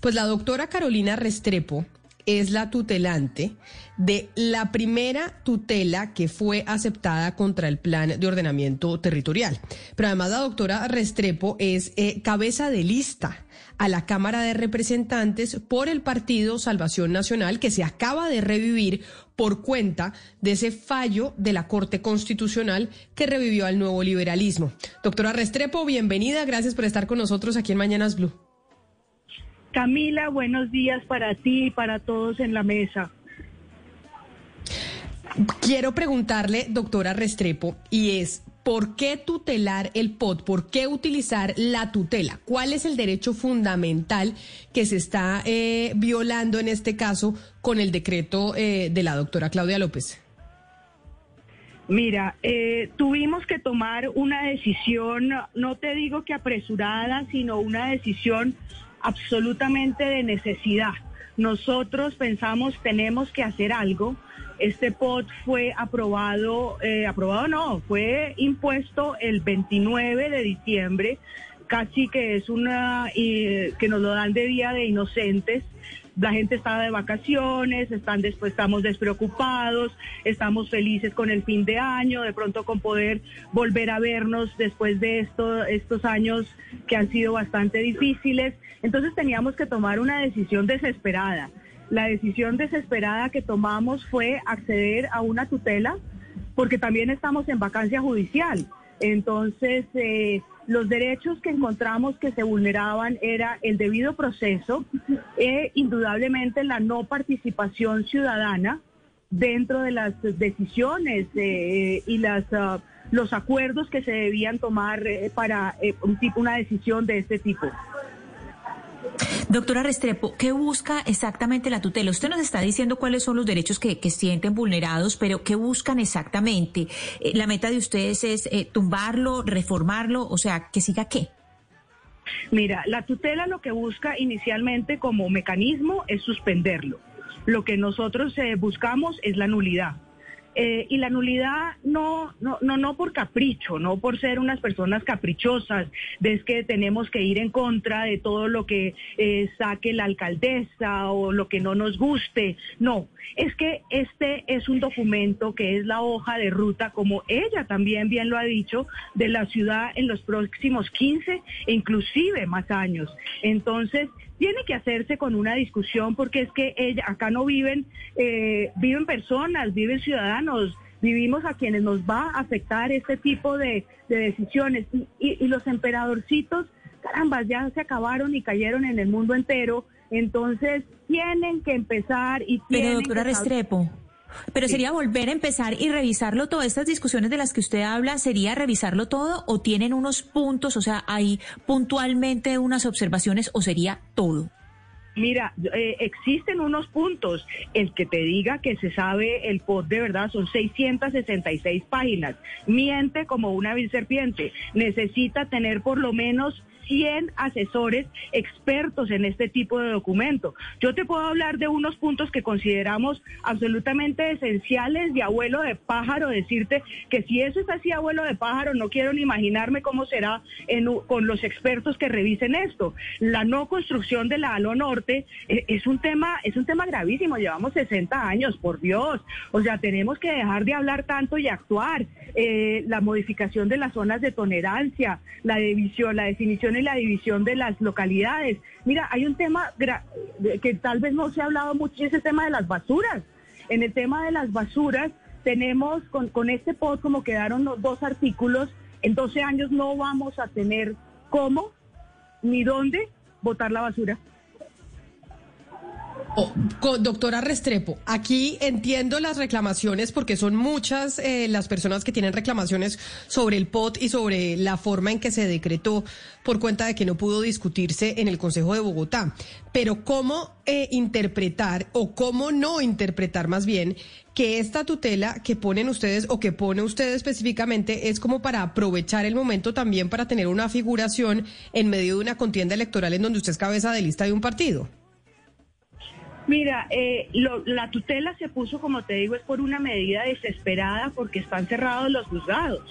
Pues la doctora Carolina Restrepo es la tutelante de la primera tutela que fue aceptada contra el plan de ordenamiento territorial. Pero además la doctora Restrepo es eh, cabeza de lista a la Cámara de Representantes por el Partido Salvación Nacional que se acaba de revivir por cuenta de ese fallo de la Corte Constitucional que revivió al nuevo liberalismo. Doctora Restrepo, bienvenida. Gracias por estar con nosotros aquí en Mañanas Blue. Camila, buenos días para ti y para todos en la mesa. Quiero preguntarle, doctora Restrepo, y es, ¿por qué tutelar el POT? ¿Por qué utilizar la tutela? ¿Cuál es el derecho fundamental que se está eh, violando en este caso con el decreto eh, de la doctora Claudia López? Mira, eh, tuvimos que tomar una decisión, no te digo que apresurada, sino una decisión absolutamente de necesidad. Nosotros pensamos tenemos que hacer algo. Este POT fue aprobado, eh, aprobado no, fue impuesto el 29 de diciembre, casi que es una, que nos lo dan de Día de Inocentes la gente estaba de vacaciones, están después estamos despreocupados, estamos felices con el fin de año, de pronto con poder volver a vernos después de esto, estos años que han sido bastante difíciles. Entonces teníamos que tomar una decisión desesperada. La decisión desesperada que tomamos fue acceder a una tutela porque también estamos en vacancia judicial. Entonces, eh, los derechos que encontramos que se vulneraban era el debido proceso e indudablemente la no participación ciudadana dentro de las decisiones eh, y las ah, los acuerdos que se debían tomar eh, para eh, tipo una decisión de este tipo. Doctora Restrepo, ¿qué busca exactamente la tutela? Usted nos está diciendo cuáles son los derechos que, sienten vulnerados, pero ¿qué buscan exactamente? Eh, ¿La meta de ustedes es eh, tumbarlo, reformarlo? O sea, ¿que siga qué? Mira, la tutela lo que busca inicialmente como mecanismo es suspenderlo. Lo que nosotros eh, buscamos es la nulidad. Eh, y la nulidad no, no, no, no por capricho, no por ser unas personas caprichosas, de que tenemos que ir en contra de todo lo que eh, saque la alcaldesa o lo que no nos guste. No, es que este es un documento que es la hoja de ruta, como ella también bien lo ha dicho, de la ciudad en los próximos 15 e inclusive más años. Entonces, tiene que hacerse con una discusión porque es que ella, acá no viven, eh, viven personas, viven ciudadanos, vivimos a quienes nos va a afectar este tipo de, decisiones. Y, los emperadorcitos, caramba, ya se acabaron y cayeron en el mundo entero. Entonces tienen que empezar y tienen Pero doctora Restrepo, pero sería volver a empezar y revisarlo todo. Estas discusiones de las que usted habla, ¿sería revisarlo todo o tienen unos puntos, o sea, hay puntualmente unas observaciones o sería todo? Mira, eh, existen unos puntos. El que te diga que se sabe el POT de verdad son 666 páginas. Miente como una vil serpiente. Necesita tener por lo menos 100 asesores expertos en este tipo de documento. Yo te puedo hablar de unos puntos que consideramos absolutamente esenciales de abuelo de pájaro, decirte que si eso es así abuelo de pájaro, no quiero ni imaginarme cómo será con los expertos que revisen esto. La no construcción de la Alo Norte eh, es un tema es un tema gravísimo, llevamos 60 años, por Dios. O sea, tenemos que dejar de hablar tanto y actuar. Eh, la modificación de las zonas de tolerancia, la división, la definición la división de las localidades. Mira, hay un tema que tal vez no se ha hablado mucho, es el tema de las basuras. En el tema de las basuras, tenemos con, con este POD, como quedaron los dos artículos, en 12 años no vamos a tener cómo ni dónde botar la basura. Oh, doctora Restrepo, aquí entiendo las reclamaciones porque son muchas eh, las personas que tienen reclamaciones sobre el POT y sobre la forma en que se decretó por cuenta de que no pudo discutirse en el Consejo de Bogotá. Pero ¿cómo eh, interpretar o cómo no interpretar más bien que esta tutela que ponen ustedes o que pone usted específicamente es como para aprovechar el momento también para tener una figuración en medio de una contienda electoral en donde usted es cabeza de lista de un partido? Mira, eh, la tutela se puso, como te digo, es por una medida desesperada porque están cerrados los juzgados.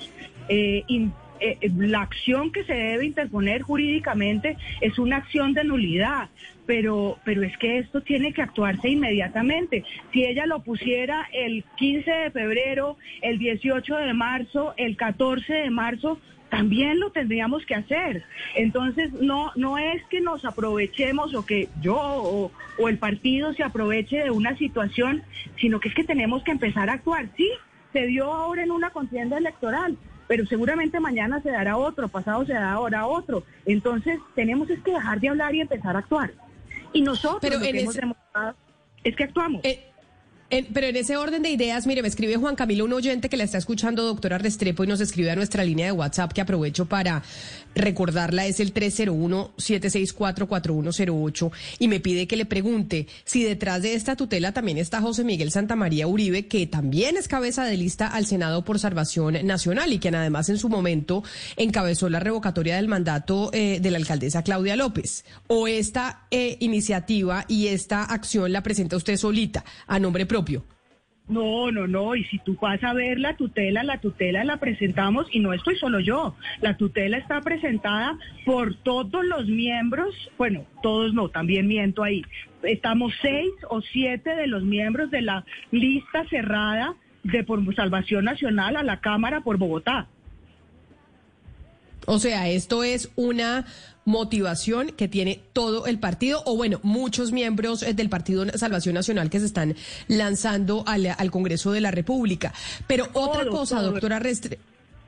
Eh, eh, eh, la acción que se debe interponer jurídicamente es una acción de nulidad, pero, pero es que esto tiene que actuarse inmediatamente. Si ella lo pusiera el 15 de febrero, el 18 de marzo, el 14 de marzo, también lo tendríamos que hacer. Entonces, no, no es que nos aprovechemos o que yo o, o, el partido se aproveche de una situación, sino que es que tenemos que empezar a actuar. Sí, se dio ahora en una contienda electoral, pero seguramente mañana se dará otro, pasado se dará ahora otro. Entonces, tenemos es que dejar de hablar y empezar a actuar. Y nosotros lo que hemos demostrado es que actuamos. Eh, pero en ese orden de ideas, mire, me escribe Juan Camilo, un oyente que la está escuchando, doctora Restrepo, y nos escribe a nuestra línea de WhatsApp, que aprovecho para recordarla, es el 301-764-4108, y me pide que le pregunte si detrás de esta tutela también está José Miguel Santamaría Uribe, que también es cabeza de lista al Senado por Salvación Nacional y quien además en su momento encabezó la revocatoria del mandato eh, de la alcaldesa Claudia López. O esta eh, iniciativa y esta acción la presenta usted solita, a nombre propio no, no, no. Y si tú vas a ver la tutela, la tutela la presentamos y no estoy solo yo. La tutela está presentada por todos los miembros. Bueno, todos no, también miento ahí. Estamos seis o siete de los miembros de la lista cerrada de por Salvación Nacional a la Cámara por Bogotá. O sea, esto es una motivación que tiene todo el partido, o bueno, muchos miembros eh, del Partido Salvación Nacional que se están lanzando al, Congreso de la República. Pero otra cosa, doctora Restre.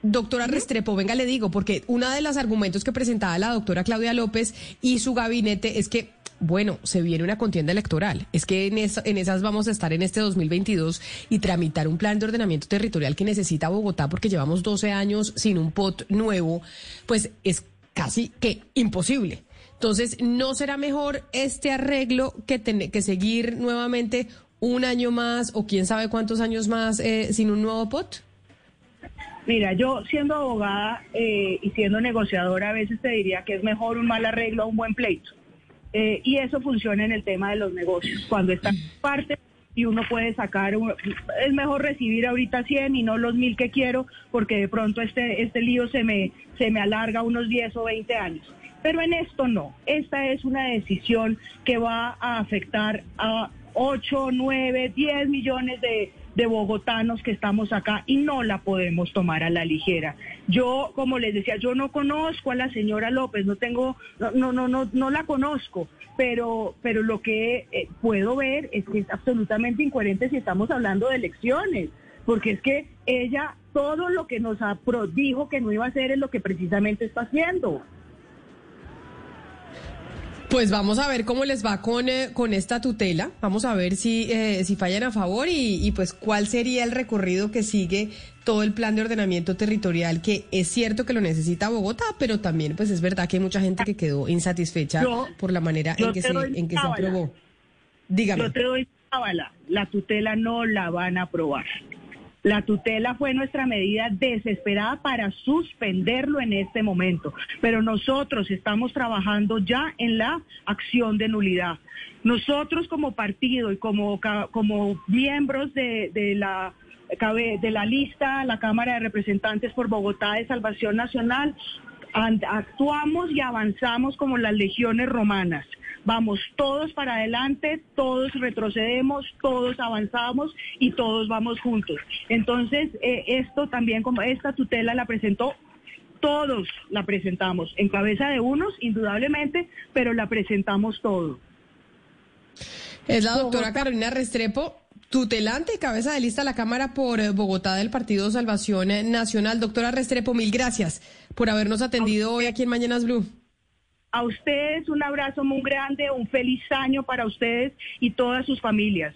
Doctora Restrepo, venga, le digo, porque uno de los argumentos que presentaba la doctora Claudia López y su gabinete es que, bueno, se viene una contienda electoral. Es que en, en esas vamos a estar en este 2022 y tramitar un plan de ordenamiento territorial que necesita Bogotá porque llevamos 12 años sin un POT nuevo, pues es casi que imposible. Entonces, ¿no será mejor este arreglo que, que seguir nuevamente un año más o quién sabe cuántos años más eh, sin un nuevo POT? Mira, yo siendo abogada eh, y siendo negociadora a veces te diría que es mejor un mal arreglo a un buen pleito. Eh, y eso funciona en el tema de los negocios. Cuando está parte y uno puede sacar, es mejor recibir ahorita 100 y no los mil que quiero, porque de pronto este, este lío se me, se me alarga unos 10 o 20 años. Pero en esto no, esta es una decisión que va a afectar a 8, 9, 10 millones de, de bogotanos que estamos acá y no la podemos tomar a la ligera. Yo, como les decía, yo no conozco a la señora López, no tengo, no, no, no, no, la conozco, pero, pero lo que eh, puedo ver es que es absolutamente incoherente si estamos hablando de elecciones, porque es que ella todo lo que nos dijo que no iba a hacer es lo que precisamente está haciendo. Pues vamos a ver cómo les va con, eh, con esta tutela. Vamos a ver si, eh, si fallan a favor y, y, pues cuál sería el recorrido que sigue todo el plan de ordenamiento territorial, que es cierto que lo necesita Bogotá, pero también pues es verdad que hay mucha gente que quedó insatisfecha por la manera en que, se, en que se aprobó. Dígame. Yo te doy la tutela no la van a aprobar. La tutela fue nuestra medida desesperada para suspenderlo en este momento, pero nosotros estamos trabajando ya en la acción de nulidad. Nosotros como partido y como, como miembros de, de la de la lista, la Cámara de Representantes por Bogotá de Salvación Nacional, actuamos y avanzamos como las legiones romanas vamos todos para adelante, todos retrocedemos, todos avanzamos y todos vamos juntos. Entonces, eh, esto también, como esta tutela la presentó todos la presentamos, en cabeza de unos, indudablemente, pero la presentamos todo. Es la doctora Carolina Restrepo, tutelante y cabeza de lista de la Cámara por eh, Bogotá del Partido Salvación Nacional. Doctora Restrepo, mil gracias por habernos atendido hoy aquí en Mañanas Blue. A ustedes un abrazo muy grande, un feliz año para ustedes y todas sus familias.